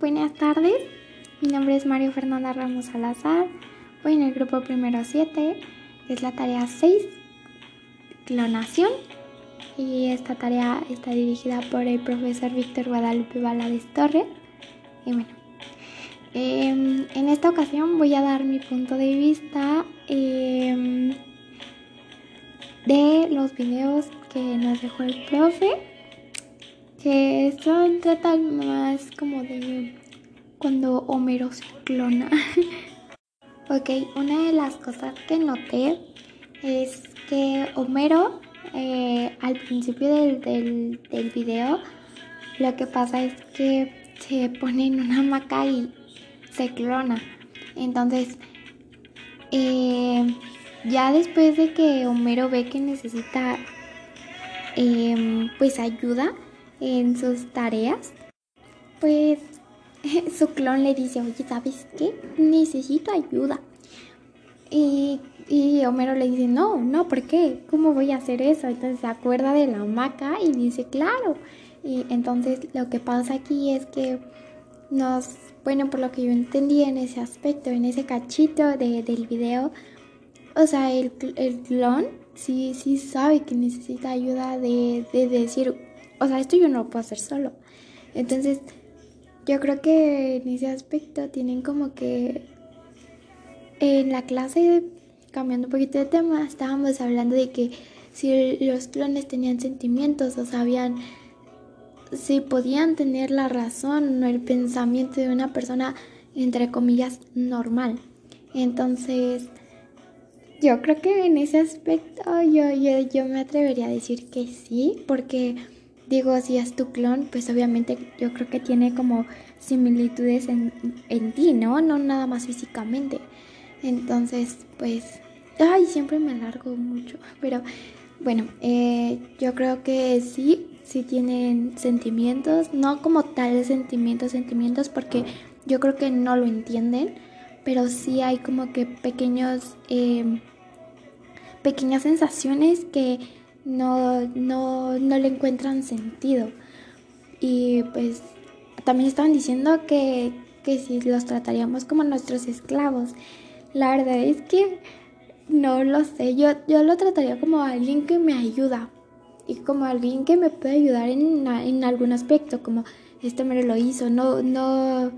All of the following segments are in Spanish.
Buenas tardes, mi nombre es Mario Fernanda Ramos Salazar, voy en el grupo primero 7, es la tarea 6, clonación, y esta tarea está dirigida por el profesor Víctor Guadalupe Valadez Torres. Y bueno, em, en esta ocasión voy a dar mi punto de vista em, de los videos que nos dejó el profe que son tratan más como de cuando Homero se clona. ok, una de las cosas que noté es que Homero eh, al principio del, del, video lo que pasa es que se pone en una hamaca y se clona. Entonces, eh, ya después de que Homero ve que necesita em, pues ayuda, en sus tareas, pues su clon le dice, oye, ¿sabes qué? Necesito ayuda. Y, y, Homero le dice, no, no, ¿por qué? ¿Cómo voy a hacer eso? Entonces se acuerda de la hamaca y dice, claro. Y entonces lo que pasa aquí es que nos, bueno, por lo que yo entendí en ese aspecto, en ese cachito de, del video, o sea, el, el clon sí, sí sabe que necesita ayuda de, de decir, o sea, esto yo no lo puedo hacer solo. Entonces, yo creo que en ese aspecto tienen como que en la clase, cambiando un poquito de tema, estábamos hablando de que si los clones tenían sentimientos o sabían si podían tener la razón o el pensamiento de una persona, entre comillas, normal. Entonces, yo creo que en ese aspecto yo, yo, yo me atrevería a decir que sí, porque digo, si es tu clon, pues obviamente yo creo que tiene como similitudes en, ti, ¿no? No nada más físicamente. Entonces, pues, ay, siempre me alargo mucho, pero bueno, eh, yo creo que sí, sí tienen sentimientos, no como tal sentimientos, sentimientos, porque yo creo que no lo entienden, pero sí hay como que pequeños, eh, pequeñas sensaciones que no, no, no le encuentran sentido. Y pues también estaban diciendo que, que si los trataríamos como nuestros esclavos. La verdad es que no lo sé, yo, yo lo trataría como alguien que me ayuda y como alguien que me puede ayudar en, en algún aspecto, como este me lo hizo, no, no,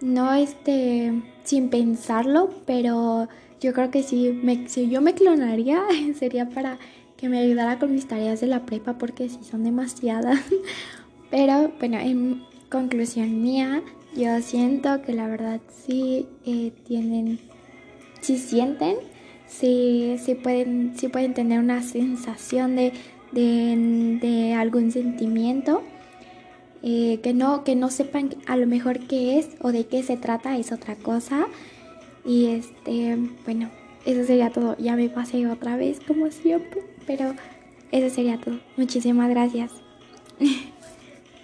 no este, sin pensarlo, pero yo creo que si, me, si yo me clonaría sería para que me ayudara con mis tareas de la prepa porque sí son demasiadas. Pero bueno, en conclusión mía, yo siento que la verdad sí eh, tienen, sí sienten, sí, sí, pueden, sí pueden tener una sensación de, de, algún sentimiento. Eh, que, no, que no sepan a lo mejor qué es o de qué se trata es otra cosa. Y este, bueno, eso sería todo. Ya me pasé otra vez como siempre. Pero eso sería todo. Muchísimas gracias.